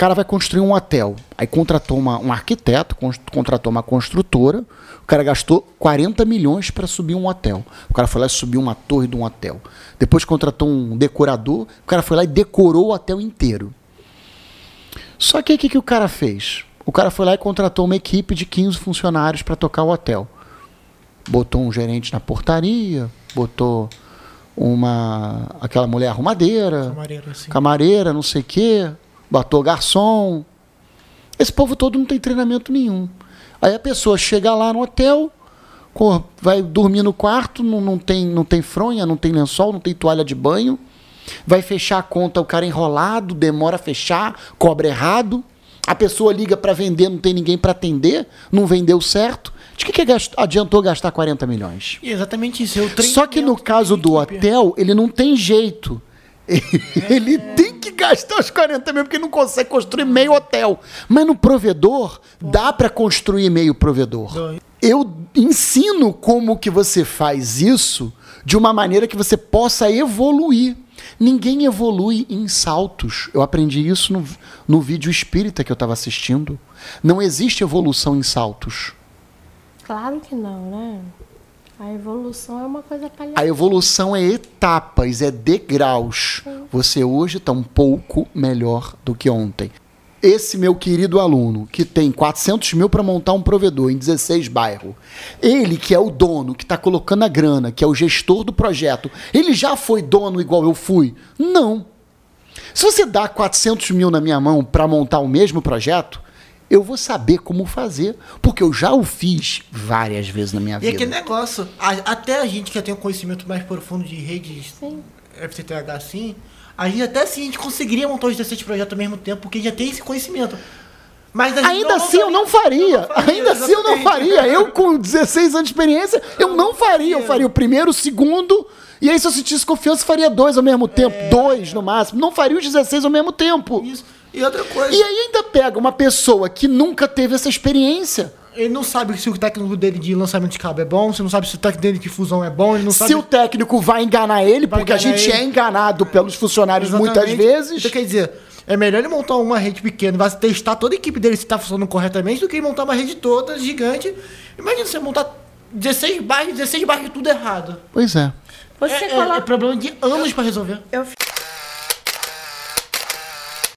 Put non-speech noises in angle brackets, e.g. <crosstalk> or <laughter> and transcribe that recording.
cara vai construir um hotel. Aí contratou uma, um arquiteto, contratou uma construtora. O cara gastou 40 milhões para subir um hotel. O cara foi lá e subiu uma torre de um hotel. Depois contratou um decorador. O cara foi lá e decorou o hotel inteiro. Só que o que, que o cara fez? O cara foi lá e contratou uma equipe de 15 funcionários para tocar o hotel. Botou um gerente na portaria, botou uma aquela mulher arrumadeira, Camareiro, assim. camareira, não sei o quê, botou garçom. Esse povo todo não tem treinamento nenhum. Aí a pessoa chega lá no hotel, vai dormir no quarto, não, não, tem, não tem fronha, não tem lençol, não tem toalha de banho. Vai fechar a conta, o cara enrolado, demora a fechar, cobra errado. A pessoa liga para vender, não tem ninguém para atender, não vendeu certo. De que, que gast- adiantou gastar 40 milhões? E exatamente isso. Eu Só que no caso do hotel, ele não tem jeito. <laughs> Ele tem que gastar os 40 mil, porque não consegue construir meio hotel. Mas no provedor, dá para construir meio provedor. Eu ensino como que você faz isso de uma maneira que você possa evoluir. Ninguém evolui em saltos. Eu aprendi isso no, no vídeo espírita que eu estava assistindo. Não existe evolução em saltos. Claro que não, né? A evolução é uma coisa A paliativa. evolução é etapas, é degraus. Você hoje está um pouco melhor do que ontem. Esse meu querido aluno, que tem 400 mil para montar um provedor em 16 bairros, ele que é o dono, que está colocando a grana, que é o gestor do projeto, ele já foi dono igual eu fui? Não. Se você dá 400 mil na minha mão para montar o mesmo projeto, eu vou saber como fazer, porque eu já o fiz várias vezes na minha E vida. aquele negócio, a- até a gente que já tem um conhecimento mais profundo de redes Sim. FTTH assim, a gente até assim a gente conseguiria montar os 17 projetos ao mesmo tempo, porque já tem esse conhecimento. Mas Ainda assim eu não faria. Eu não faria, Ainda assim eu não faria. Eu com 16 anos de experiência, eu não faria. Eu faria o primeiro, o segundo. E aí, se eu sentisse confiança, faria dois ao mesmo tempo. Dois no máximo. Não faria os 16 ao mesmo tempo. Isso. E outra coisa, E aí ainda pega uma pessoa que nunca teve essa experiência. ele não sabe se o técnico dele de lançamento de cabo é bom, você não sabe se o técnico dele de fusão é bom, ele não sabe Se o técnico vai enganar ele, Vai porque a enganar gente ele. é enganado pelos funcionários muitas Exatamente. vezes. Então quer dizer, é melhor ele montar uma rede pequena, vai testar toda a equipe dele se está funcionando corretamente, do que ele montar uma rede toda gigante. Imagina você montar 16 bairros, 16 bairros tudo errado. Pois é. Você é, é- é problema de anos para resolver. Eu